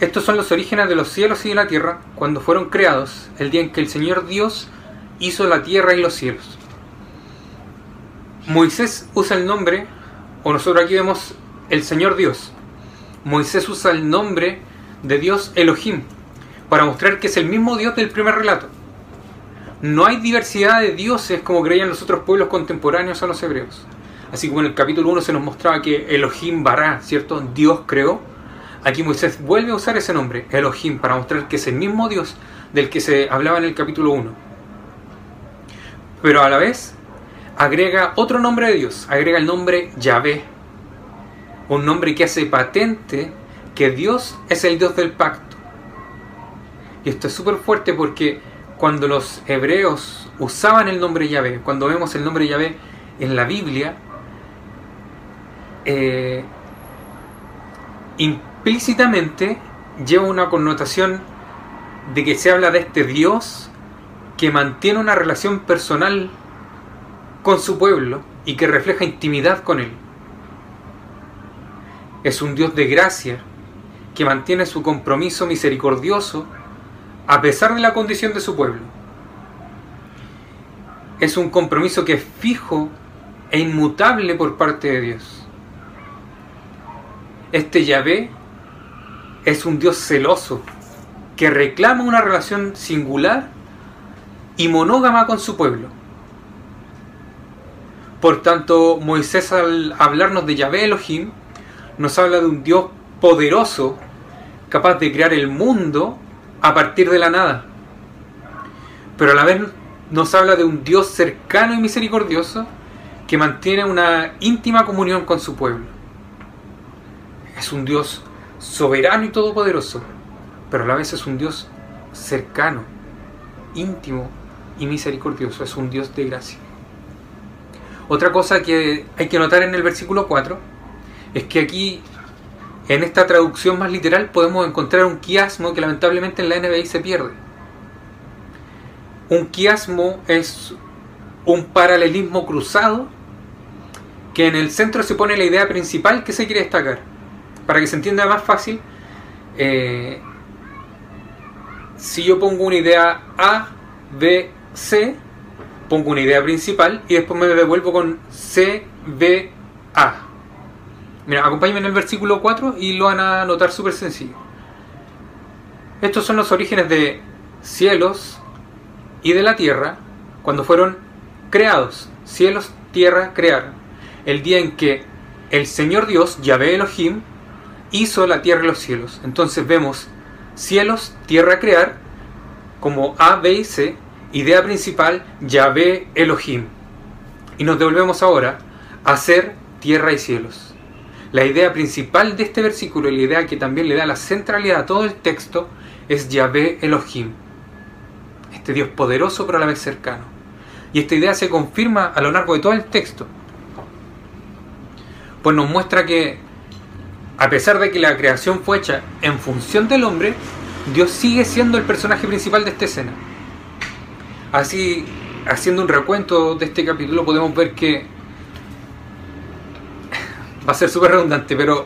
Speaker 1: Estos son los orígenes de los cielos y de la tierra cuando fueron creados, el día en que el Señor Dios hizo la tierra y los cielos. Moisés usa el nombre, o nosotros aquí vemos el Señor Dios. Moisés usa el nombre de Dios Elohim para mostrar que es el mismo Dios del primer relato. No hay diversidad de dioses como creían los otros pueblos contemporáneos a los hebreos. Así como en el capítulo 1 se nos mostraba que Elohim Bará, ¿cierto? Dios creó. Aquí Moisés vuelve a usar ese nombre, Elohim, para mostrar que es el mismo Dios del que se hablaba en el capítulo 1. Pero a la vez agrega otro nombre de Dios, agrega el nombre Yahvé, un nombre que hace patente que Dios es el Dios del pacto. Y esto es súper fuerte porque cuando los hebreos usaban el nombre Yahvé, cuando vemos el nombre Yahvé en la Biblia, eh, implícitamente lleva una connotación de que se habla de este Dios que mantiene una relación personal con su pueblo y que refleja intimidad con él. Es un Dios de gracia que mantiene su compromiso misericordioso a pesar de la condición de su pueblo. Es un compromiso que es fijo e inmutable por parte de Dios. Este Yahvé es un Dios celoso que reclama una relación singular y monógama con su pueblo. Por tanto, Moisés al hablarnos de Yahvé Elohim nos habla de un Dios poderoso capaz de crear el mundo a partir de la nada. Pero a la vez nos habla de un Dios cercano y misericordioso que mantiene una íntima comunión con su pueblo. Es un Dios soberano y todopoderoso, pero a la vez es un Dios cercano, íntimo y misericordioso. Es un Dios de gracia. Otra cosa que hay que notar en el versículo 4 es que aquí en esta traducción más literal podemos encontrar un quiasmo que lamentablemente en la NBI se pierde. Un quiasmo es un paralelismo cruzado que en el centro se pone la idea principal que se quiere destacar. Para que se entienda más fácil, eh, si yo pongo una idea A, B, C, pongo una idea principal y después me devuelvo con C, B, A. Mira, acompáñenme en el versículo 4 y lo van a notar súper sencillo. Estos son los orígenes de cielos y de la tierra cuando fueron creados. Cielos, tierra, crear. El día en que el Señor Dios, Yahvé Elohim, hizo la tierra y los cielos. Entonces vemos cielos, tierra, crear, como A, B y C, idea principal, Yahvé Elohim. Y nos devolvemos ahora a ser tierra y cielos. La idea principal de este versículo y la idea que también le da la centralidad a todo el texto es Yahvé Elohim, este Dios poderoso pero a la vez cercano. Y esta idea se confirma a lo largo de todo el texto, pues nos muestra que a pesar de que la creación fue hecha en función del hombre, Dios sigue siendo el personaje principal de esta escena. Así, haciendo un recuento de este capítulo, podemos ver que va a ser súper redundante, pero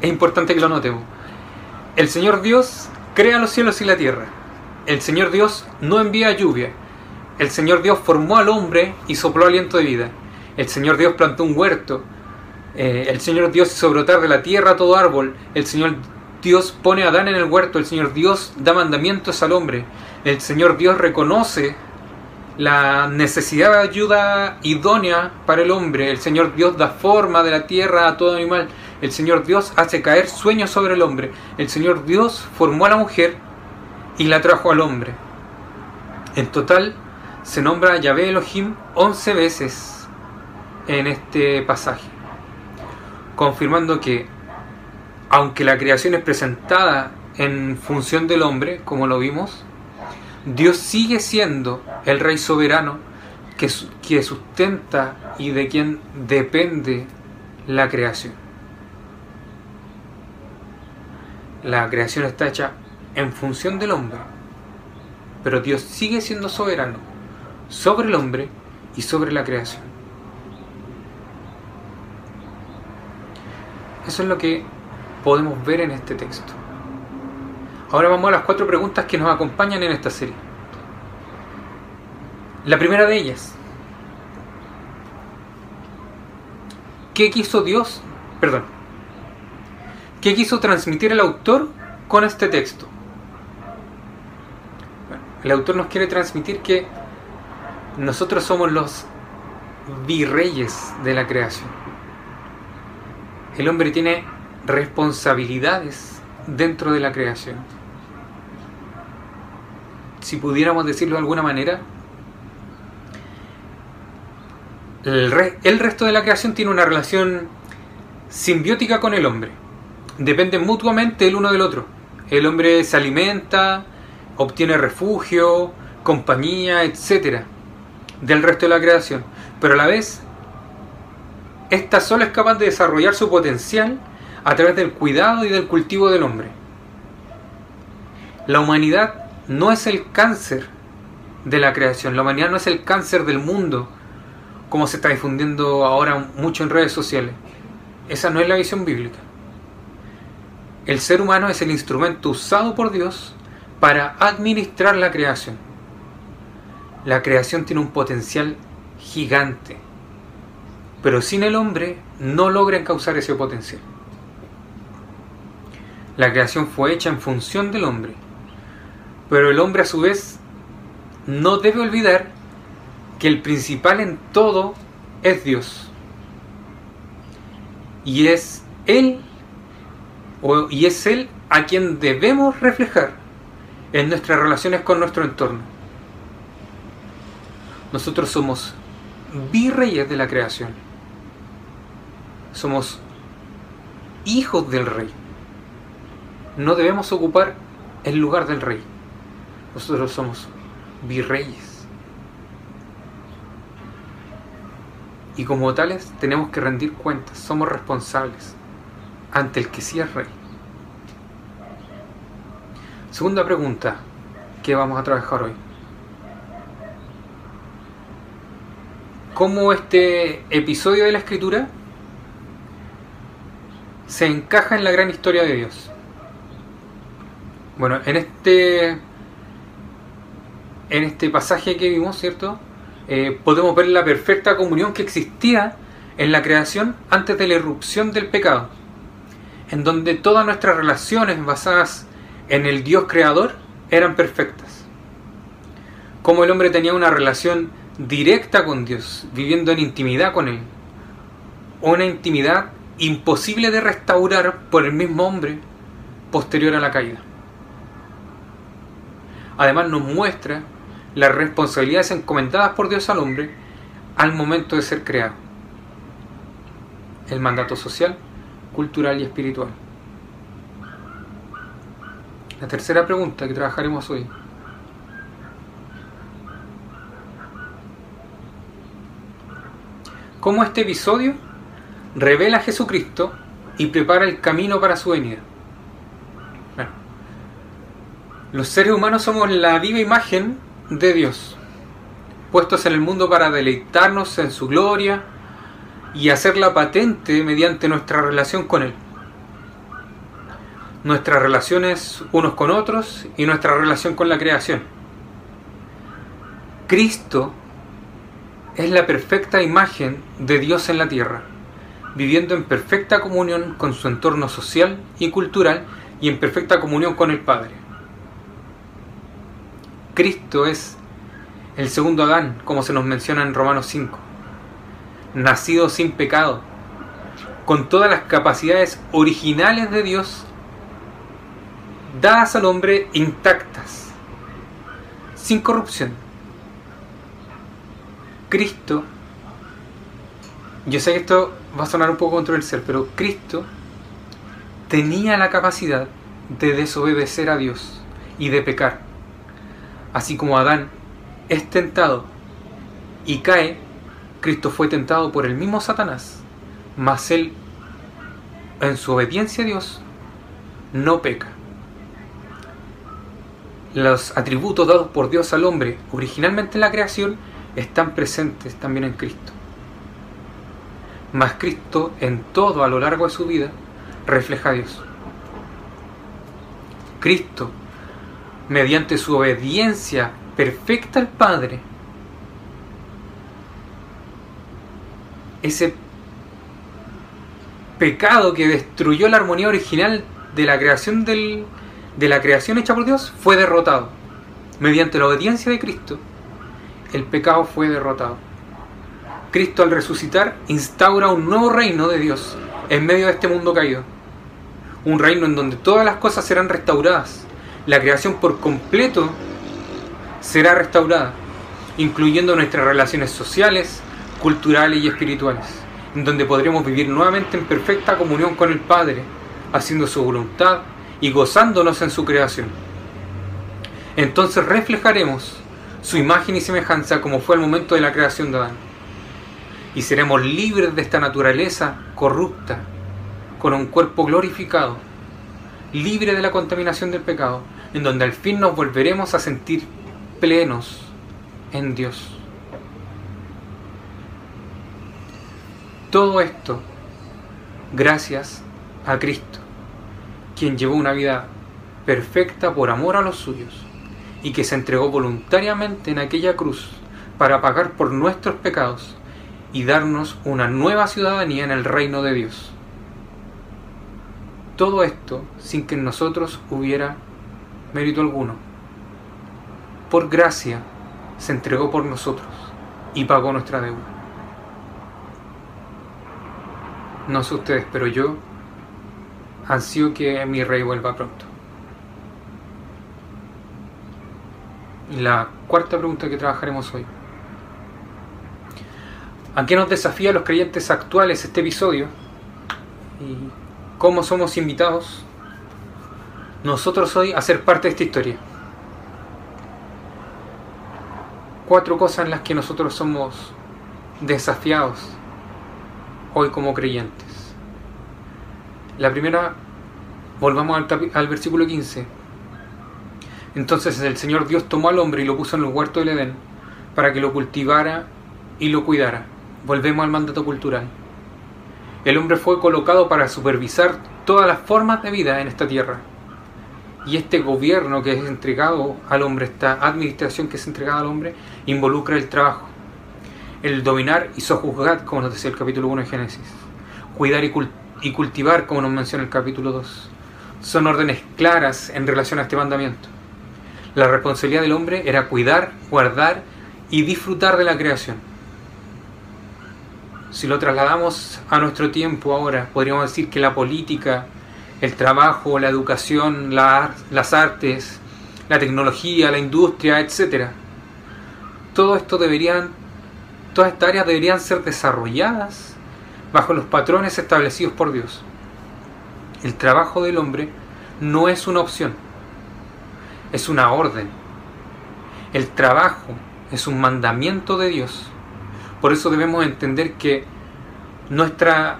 Speaker 1: es importante que lo notemos. El Señor Dios crea los cielos y la tierra. El Señor Dios no envía lluvia. El Señor Dios formó al hombre y sopló aliento de vida. El Señor Dios plantó un huerto. Eh, el Señor Dios hizo brotar de la tierra todo árbol. El Señor Dios pone a Adán en el huerto. El Señor Dios da mandamientos al hombre. El Señor Dios reconoce la necesidad de ayuda idónea para el hombre. El Señor Dios da forma de la tierra a todo animal. El Señor Dios hace caer sueños sobre el hombre. El Señor Dios formó a la mujer y la trajo al hombre. En total se nombra a Yahvé Elohim 11 veces en este pasaje, confirmando que aunque la creación es presentada en función del hombre, como lo vimos, Dios sigue siendo el Rey soberano que, que sustenta y de quien depende la creación. La creación está hecha en función del hombre, pero Dios sigue siendo soberano sobre el hombre y sobre la creación. Eso es lo que podemos ver en este texto. Ahora vamos a las cuatro preguntas que nos acompañan en esta serie. La primera de ellas. ¿Qué quiso Dios? Perdón. ¿Qué quiso transmitir el autor con este texto? el autor nos quiere transmitir que nosotros somos los virreyes de la creación. El hombre tiene responsabilidades dentro de la creación. Si pudiéramos decirlo de alguna manera, el, resto de la creación tiene una relación simbiótica con el hombre. Dependen mutuamente el uno del otro. El hombre se alimenta, obtiene refugio, compañía, etcétera, del resto de la creación. Pero a la vez, esta solo es capaz de desarrollar su potencial a través del cuidado y del cultivo del hombre. La humanidad no es el cáncer de la creación, la humanidad no es el cáncer del mundo, como se está difundiendo ahora mucho en redes sociales. Esa no es la visión bíblica. El ser humano es el instrumento usado por Dios para administrar la creación. La creación tiene un potencial gigante, pero sin el hombre no logra causar ese potencial. La creación fue hecha en función del hombre, pero el hombre a su vez no debe olvidar que el principal en todo es Dios. Y es Él, y es Él a quien debemos reflejar en nuestras relaciones con nuestro entorno. Nosotros somos virreyes de la creación. Somos hijos del rey. No debemos ocupar el lugar del rey. Nosotros somos virreyes. Y como tales tenemos que rendir cuentas, somos responsables ante el que sí es rey. Segunda pregunta que vamos a trabajar hoy. ¿Cómo este episodio de la escritura se encaja en la gran historia de Dios? Bueno, en este en este pasaje que vimos, ¿cierto? Eh, podemos ver la perfecta comunión que existía en la creación antes de la irrupción del pecado, en donde todas nuestras relaciones basadas en el Dios creador eran perfectas. Como el hombre tenía una relación directa con Dios, viviendo en intimidad con Él. Una intimidad imposible de restaurar por el mismo hombre posterior a la caída. Además nos muestra las responsabilidades encomendadas por Dios al hombre al momento de ser creado. El mandato social, cultural y espiritual. La tercera pregunta que trabajaremos hoy. ¿Cómo este episodio revela a Jesucristo y prepara el camino para su venida? los seres humanos somos la viva imagen de Dios, puestos en el mundo para deleitarnos en su gloria y hacerla patente mediante nuestra relación con Él nuestras relaciones unos con otros y nuestra relación con la creación. Cristo es la perfecta imagen de Dios en la tierra, viviendo en perfecta comunión con su entorno social y cultural y en perfecta comunión con el Padre. Cristo es el segundo Adán, como se nos menciona en Romanos 5, nacido sin pecado, con todas las capacidades originales de Dios dadas al hombre intactas, sin corrupción. Cristo, yo sé que esto va a sonar un poco controversial, pero Cristo tenía la capacidad de desobedecer a Dios y de pecar. Así como Adán es tentado y cae, Cristo fue tentado por el mismo Satanás, mas él, en su obediencia a Dios, no peca los atributos dados por Dios al hombre originalmente en la creación están presentes también en Cristo. Mas Cristo en todo a lo largo de su vida refleja a Dios. Cristo, mediante su obediencia perfecta al Padre, ese pecado que destruyó la armonía original de la creación del, creación hecha por Dios fue derrotado. Mediante la obediencia de Cristo, el pecado fue derrotado. Cristo al resucitar instaura un nuevo reino de Dios en medio de este mundo caído. Un reino en donde todas las cosas serán restauradas. La creación por completo será restaurada, incluyendo nuestras relaciones sociales, culturales y espirituales, en donde podremos vivir nuevamente en perfecta comunión con el Padre, haciendo su voluntad y gozándonos en su creación. Entonces reflejaremos su imagen y semejanza como fue el momento de la creación de Adán. Y seremos libres de esta naturaleza corrupta, con un cuerpo glorificado, libre de la contaminación del pecado, en donde al fin nos volveremos a sentir plenos en Dios. Todo esto gracias a Cristo, quien llevó una vida perfecta por amor a los suyos y que se entregó voluntariamente en aquella cruz para pagar por nuestros pecados y darnos una nueva ciudadanía en el reino de Dios. Todo esto sin que en nosotros hubiera mérito alguno. Por gracia se entregó por nosotros y pagó nuestra deuda. No sé ustedes, pero yo ansío que mi rey vuelva pronto. Y la cuarta pregunta que trabajaremos hoy. ¿A qué nos desafía a los creyentes actuales este episodio? ¿Y cómo somos invitados nosotros hoy a parte de esta historia? Cuatro cosas en las que nosotros somos desafiados hoy como creyentes. La primera, volvamos al, al, versículo 15. Entonces el Señor Dios tomó al hombre y lo puso en el huerto del Edén para que lo cultivara y lo cuidara. Volvemos al mandato cultural. El hombre fue colocado para supervisar todas las formas de vida en esta tierra. Y este gobierno que es entregado al hombre, esta administración que es entregada al hombre, involucra el trabajo el dominar y sojuzgar, como nos decía el capítulo 1 de Génesis, cuidar y, cultivar, como nos menciona el capítulo 2. Son órdenes claras en relación a este mandamiento. La responsabilidad del hombre era cuidar, guardar y disfrutar de la creación. Si lo trasladamos a nuestro tiempo ahora, podríamos decir que la política, el trabajo, la educación, la, las artes, la tecnología, la industria, etc. Todo esto deberían todas estas áreas deberían ser desarrolladas bajo los patrones establecidos por Dios. El trabajo del hombre no es una opción, es una orden. El trabajo es un mandamiento de Dios. Por eso debemos entender que nuestra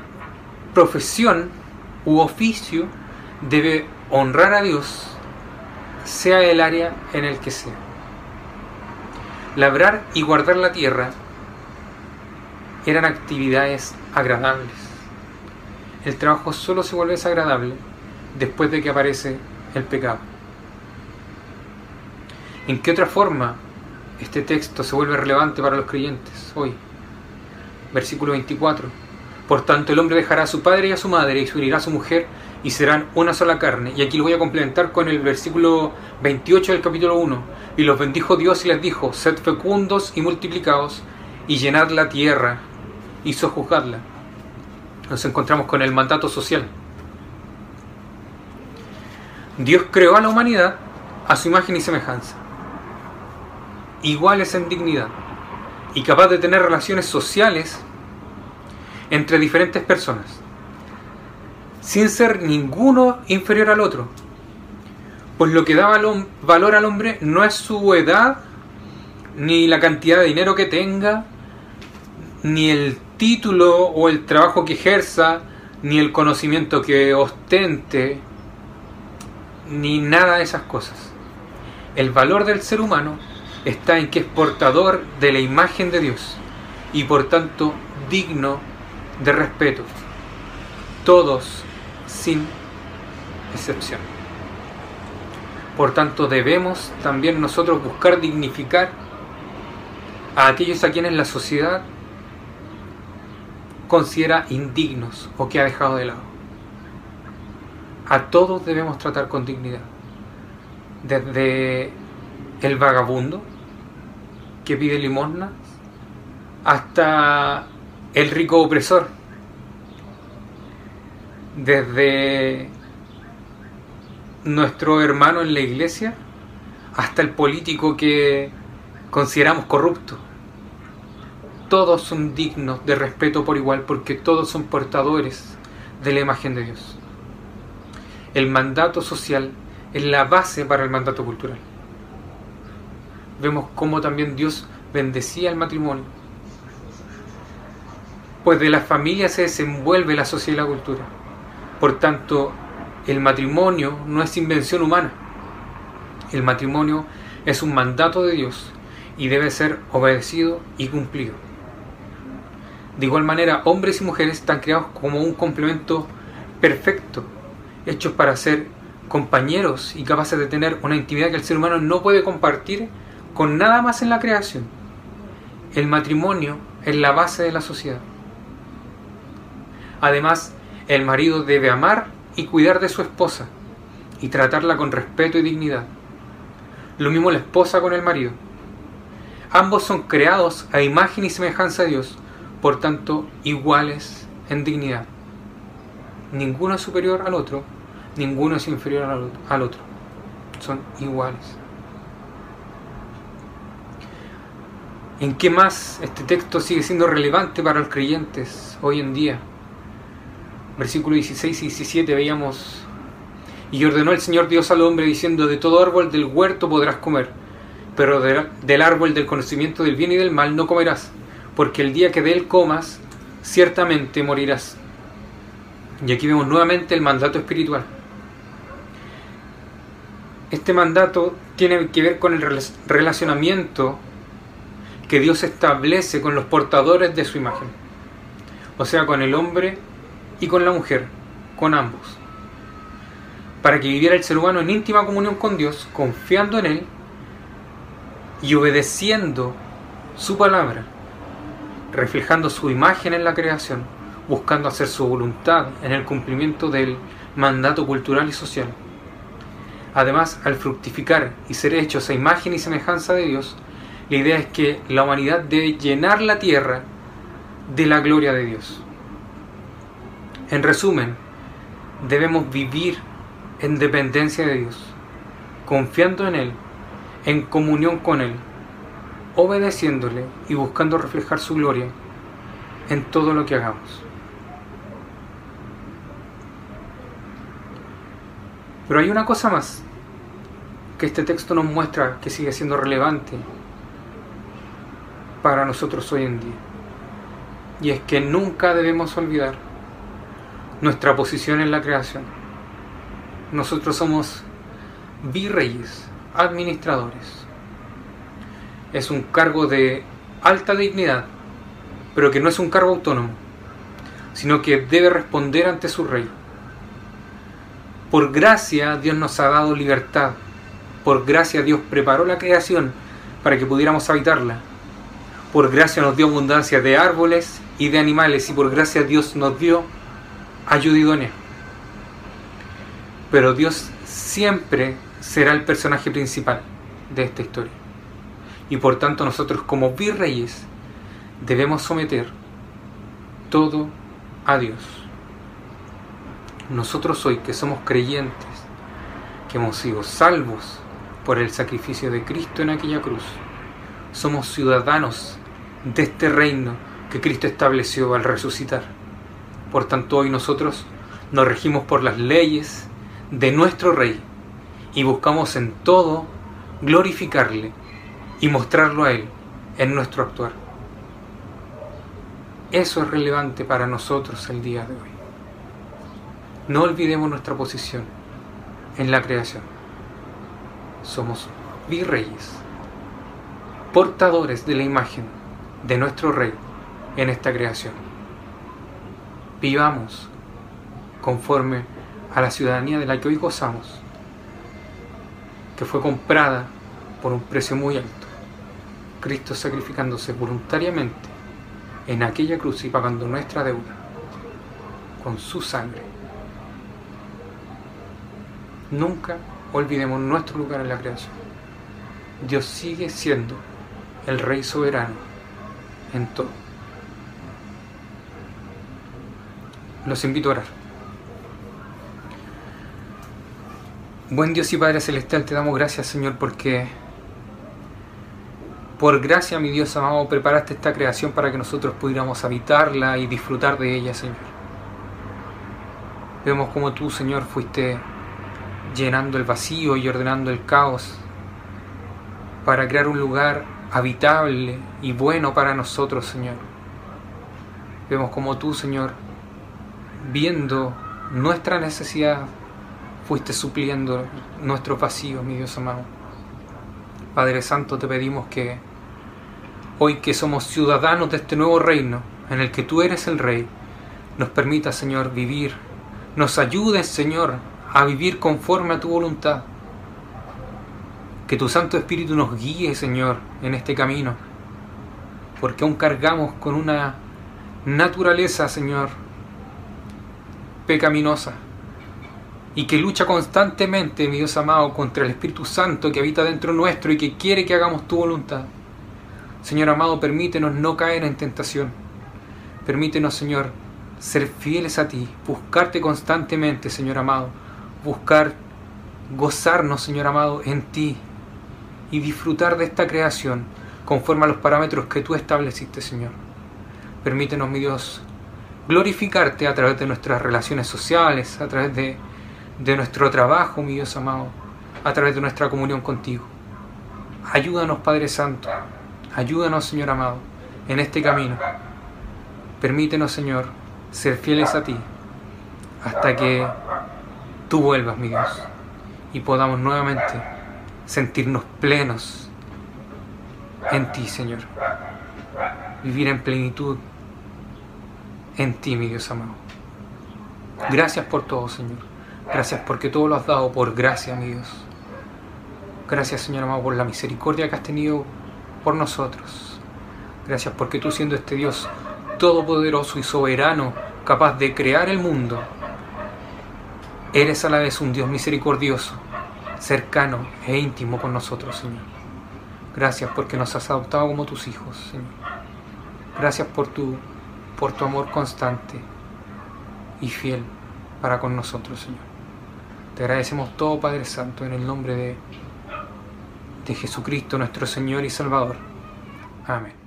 Speaker 1: profesión u oficio debe honrar a Dios, sea el área en el que sea. Labrar y guardar la tierra eran actividades agradables. El trabajo solo se vuelve desagradable después de que aparece el pecado. ¿En qué otra forma este texto se vuelve relevante para los creyentes hoy? Versículo 24. Por tanto, el hombre dejará a su padre y a su madre y se unirá a su mujer y serán una sola carne. Y aquí lo voy a complementar con el versículo 28 del capítulo 1. Y los bendijo Dios y les dijo, sed fecundos y multiplicados y llenad la tierra hizo juzgarla. Nos encontramos con el mandato social. Dios creó a la humanidad a su imagen y semejanza, iguales en dignidad y capaz de tener relaciones sociales entre diferentes personas, sin ser ninguno inferior al otro. Pues lo que da valor al hombre no es su edad, ni la cantidad de dinero que tenga, ni el título o el trabajo que ejerza, ni el conocimiento que ostente, ni nada de esas cosas. El valor del ser humano está en que es portador de la imagen de Dios y por tanto digno de respeto. Todos sin excepción. Por tanto, debemos también nosotros buscar dignificar a aquellos a quienes la sociedad considera indignos o que ha dejado de lado. A todos debemos tratar con dignidad. Desde el vagabundo que pide limosna hasta el rico opresor. Desde nuestro hermano en la iglesia hasta el político que consideramos corrupto. Todos son dignos de respeto por igual porque todos son portadores de la imagen de Dios. El mandato social es la base para el mandato cultural. Vemos cómo también Dios bendecía el matrimonio. Pues de la familia se desenvuelve la sociedad y la cultura. Por tanto, el matrimonio no es invención humana. El matrimonio es un mandato de Dios y debe ser obedecido y cumplido. De igual manera, hombres y mujeres están creados como un complemento perfecto, hechos para ser compañeros y capaces de tener una intimidad que el ser humano no puede compartir con nada más en la creación. El matrimonio es la base de la sociedad. Además, el marido debe amar y cuidar de su esposa y tratarla con respeto y dignidad. Lo mismo la esposa con el marido. Ambos son creados a imagen y semejanza de Dios, por tanto iguales en dignidad. Ninguno es superior al otro, ninguno es inferior al otro. Son iguales. ¿En qué más este texto sigue siendo relevante para los creyentes hoy en día? Versículo 16 y 17 veíamos, y ordenó el Señor Dios al hombre diciendo, de todo árbol del huerto podrás comer, pero del árbol del conocimiento del bien y del mal no comerás, porque el día que de él comas, ciertamente morirás. Y aquí vemos nuevamente el mandato espiritual. Este mandato tiene que ver con el relacionamiento que Dios establece con los portadores de su imagen, o sea, con el hombre y con la mujer, con ambos, para que viviera el ser humano en íntima comunión con Dios, confiando en Él y obedeciendo su palabra, reflejando su imagen en la creación, buscando hacer su voluntad en el cumplimiento del mandato cultural y social. Además, al fructificar y ser hechos a imagen y semejanza de Dios, la idea es que la humanidad debe llenar la tierra de la gloria de Dios. En resumen, debemos vivir en dependencia de Dios, confiando en Él, en comunión con Él, obedeciéndole y buscando reflejar su gloria en todo lo que hagamos. Pero hay una cosa más que este texto nos muestra que sigue siendo relevante para nosotros hoy en día. Y es que nunca debemos olvidar nuestra posición en la creación. Nosotros somos virreyes, administradores. Es un cargo de alta dignidad, pero que no es un cargo autónomo, sino que debe responder ante su rey. Por gracia Dios nos ha dado libertad. Por gracia Dios preparó la creación para que pudiéramos habitarla. Por gracia nos dio abundancia de árboles y de animales y por gracia Dios nos dio ayuda. Pero Dios siempre será el personaje principal de esta historia. Y por tanto nosotros como virreyes debemos someter todo a Dios. Nosotros hoy que somos creyentes, que hemos sido salvos por el sacrificio de Cristo en aquella cruz, somos ciudadanos de este reino que Cristo estableció al resucitar. Por tanto, hoy nosotros nos regimos por las leyes de nuestro Rey y buscamos en todo glorificarle y mostrarlo a Él en nuestro actuar. Eso es relevante para nosotros el día de hoy. No olvidemos nuestra posición en la creación. Somos virreyes, portadores de la imagen de nuestro Rey en esta creación vivamos conforme a la ciudadanía de la que hoy gozamos que fue comprada por un precio muy alto. Cristo sacrificándose voluntariamente en aquella cruz y pagando nuestra deuda con su sangre. Nunca olvidemos nuestro lugar en la creación. Dios sigue siendo el Rey soberano en todo. Los invito a orar. Buen Dios y Padre Celestial, te damos gracias, Señor, porque por gracia, mi Dios amado, preparaste esta creación para que nosotros pudiéramos habitarla y disfrutar de ella, Señor. Vemos como tú, Señor, fuiste llenando el vacío y ordenando el caos para crear un lugar habitable y bueno para nosotros, Señor. Vemos como tú, Señor, viendo nuestra necesidad, fuiste supliendo nuestros vacíos, mi Dios amado. Padre Santo, te pedimos que hoy que somos ciudadanos de este nuevo reino, en el que tú eres el Rey, nos permita, Señor, vivir, nos ayudes, Señor, a vivir conforme a tu voluntad. Que tu Santo Espíritu nos guíe, Señor, en este camino, porque aún cargamos con una naturaleza, Señor, pecaminosa y que lucha constantemente, mi Dios amado, contra el Espíritu Santo que habita dentro nuestro y que quiere que hagamos tu voluntad. Señor amado, permítenos no caer en tentación. Permítenos, Señor, ser fieles a ti, buscarte constantemente, Señor amado, buscar gozarnos, Señor amado, en ti y disfrutar de esta creación conforme a los parámetros que tú estableciste, Señor. Permítenos, mi Dios, glorificarte a través de nuestras relaciones sociales, a través de de nuestro trabajo, mi Dios amado, a través de nuestra comunión contigo. Ayúdanos, Padre Santo, ayúdanos, Señor amado, en este camino. Permítenos, Señor, ser fieles a ti hasta que tú vuelvas, mi Dios, y podamos nuevamente sentirnos plenos en ti, Señor. Vivir en plenitud en ti, mi Dios amado. Gracias por todo, Señor. Gracias porque todo lo has dado por gracia, mi Dios. Gracias, Señor amado, por la misericordia que has tenido por nosotros. Gracias porque tú siendo este Dios todopoderoso y soberano, capaz de crear el mundo, eres a la vez un Dios misericordioso, cercano e íntimo con nosotros, Señor. Gracias porque nos has adoptado como tus hijos, Señor. Gracias por tu, por tu amor constante y fiel para con nosotros, Señor. Te agradecemos todo, Padre Santo, en el nombre de, de Jesucristo, nuestro Señor y Salvador. Amén.